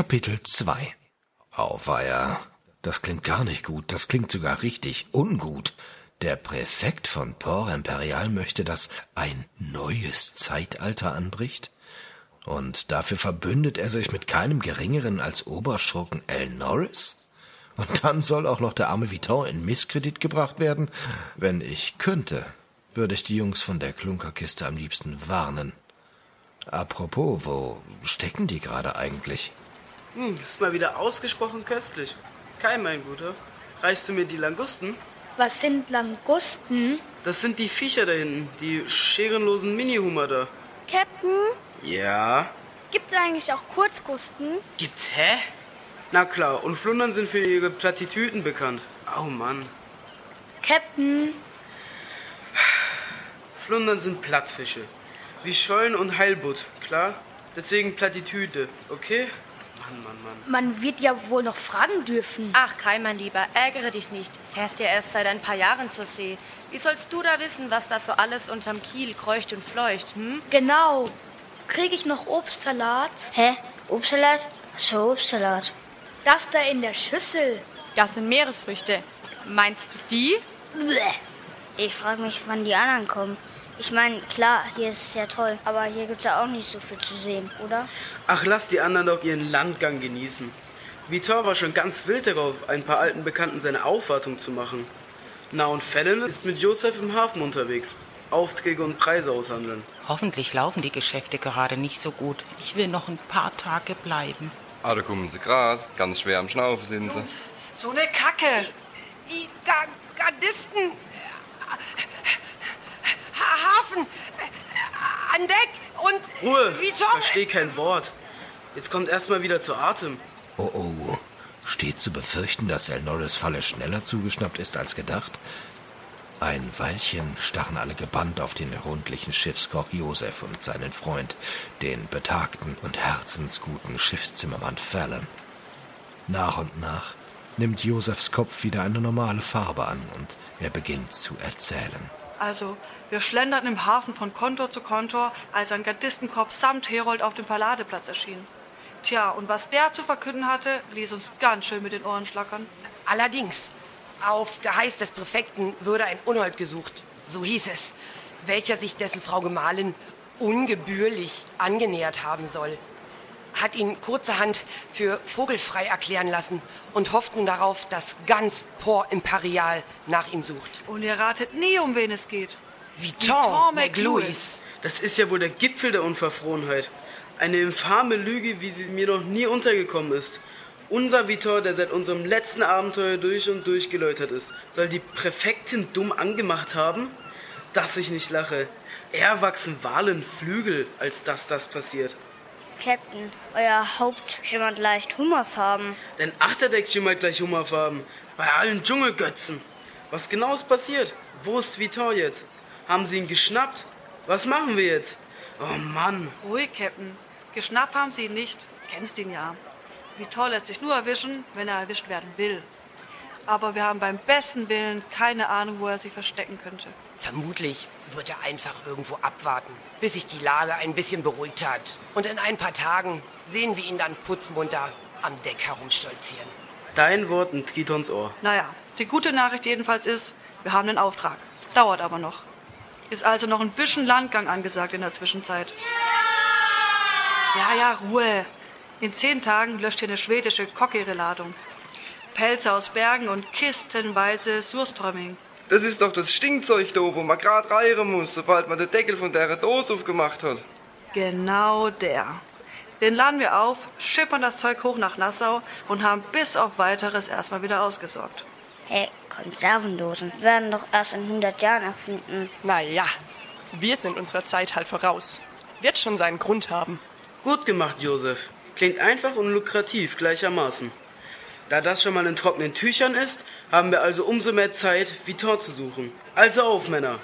Kapitel 2 Auweia, das klingt gar nicht gut, das klingt sogar richtig ungut. Der Präfekt von Port Imperial möchte, dass ein neues Zeitalter anbricht? Und dafür verbündet er sich mit keinem geringeren als Oberschurken L. Norris? Und dann soll auch noch der arme Viton in Misskredit gebracht werden? Wenn ich könnte, würde ich die Jungs von der Klunkerkiste am liebsten warnen. Apropos, wo stecken die gerade eigentlich? Hm, ist mal wieder ausgesprochen köstlich. Kein, mein Guter. Reichst du mir die Langusten? Was sind Langusten? Das sind die Viecher da hinten, die scherenlosen Mini-Hummer da. Captain, Ja? gibt's eigentlich auch Kurzgusten? Gibt's, hä? Na klar, und Flundern sind für ihre Plattitüten bekannt. Oh Mann. Captain, Flundern sind Plattfische. Wie Schollen und Heilbutt, klar? Deswegen Plattitüde, okay? Mann, Mann, Mann. man wird ja wohl noch fragen dürfen. Ach, Kai, mein Lieber, ärgere dich nicht. Fährst ja erst seit ein paar Jahren zur See. Wie sollst du da wissen, was da so alles unterm Kiel kreucht und fleucht, hm? Genau. Krieg ich noch Obstsalat? Hä? Obstsalat? Was für Obstsalat? Das da in der Schüssel. Das sind Meeresfrüchte. Meinst du die? Bleh. Ich frage mich, wann die anderen kommen. Ich meine, klar, hier ist es sehr toll, aber hier gibt's ja auch nicht so viel zu sehen, oder? Ach, lass die anderen doch ihren Landgang genießen. Vitor war schon ganz wild darauf, ein paar alten Bekannten seine Aufwartung zu machen. Na und Fallon ist mit Joseph im Hafen unterwegs. Aufträge und Preise aushandeln. Hoffentlich laufen die Geschäfte gerade nicht so gut. Ich will noch ein paar Tage bleiben. Ah, da kommen sie grad. Ganz schwer am Schnaufen sind sie. So eine Kacke. Die Ga Gardisten. Hafen. äh, An Deck und. Ruhe! Wie Ich Tom. verstehe kein Wort. Jetzt kommt erstmal wieder zu Atem. Oh oh, steht zu befürchten, dass El Norris Falle schneller zugeschnappt ist als gedacht? Ein Weilchen starren alle gebannt auf den rundlichen Schiffskoch Josef und seinen Freund, den betagten und herzensguten Schiffszimmermann Fallon. Nach und nach nimmt Josefs Kopf wieder eine normale Farbe an und er beginnt zu erzählen. Also, wir schlenderten im Hafen von Kontor zu Kontor, als ein Gardistenkorps samt Herold auf dem Paladeplatz erschien. Tja, und was der zu verkünden hatte, ließ uns ganz schön mit den Ohren schlackern. Allerdings, auf Geheiß des Präfekten würde ein Unhold gesucht, so hieß es, welcher sich dessen Frau Gemahlin ungebührlich angenähert haben soll. Hat ihn kurzerhand für vogelfrei erklären lassen und hofften darauf, dass ganz Port Imperial nach ihm sucht. Und ihr ratet nie, um wen es geht. Viton McLouis. Das ist ja wohl der Gipfel der Unverfrorenheit. Eine infame Lüge, wie sie mir noch nie untergekommen ist. Unser Vitor, der seit unserem letzten Abenteuer durch und durch geläutert ist, soll die Präfektin dumm angemacht haben? Dass ich nicht lache. Eher wachsen Walen Flügel, als dass das passiert. Captain, euer Haupt schimmert leicht hummerfarben. Dein Achterdeck schimmert gleich Hummerfarben. Bei allen Dschungelgötzen. Was genau ist passiert? Wo ist Vitor jetzt? Haben sie ihn geschnappt? Was machen wir jetzt? Oh Mann. Ruhig, Captain. Geschnappt haben sie ihn nicht. Kennst ihn ja. Vitor lässt sich nur erwischen, wenn er erwischt werden will. Aber wir haben beim besten Willen keine Ahnung, wo er sich verstecken könnte. Vermutlich wird er einfach irgendwo abwarten, bis sich die Lage ein bisschen beruhigt hat. Und in ein paar Tagen sehen wir ihn dann putzmunter am Deck herumstolzieren. Dein Wort in Tritons Ohr. Naja, die gute Nachricht jedenfalls ist, wir haben den Auftrag. Dauert aber noch. Ist also noch ein bisschen Landgang angesagt in der Zwischenzeit. Ja, ja, Ruhe. In zehn Tagen löscht hier eine schwedische Kock ihre Ladung. Pelze aus Bergen und kistenweise Surströmming. Das ist doch das Stinkzeug da, wo man grad reieren muss, sobald man den Deckel von der Dose aufgemacht hat. Genau der. Den laden wir auf, schippern das Zeug hoch nach Nassau und haben bis auf weiteres erstmal wieder ausgesorgt. Hey, Konservendosen werden doch erst in 100 Jahren erfunden. Naja, wir sind unserer Zeit halt voraus. Wird schon seinen Grund haben. Gut gemacht, Josef. Klingt einfach und lukrativ gleichermaßen. Da das schon mal in trockenen Tüchern ist, haben wir also umso mehr Zeit, Vitor zu suchen. Also auf, Männer.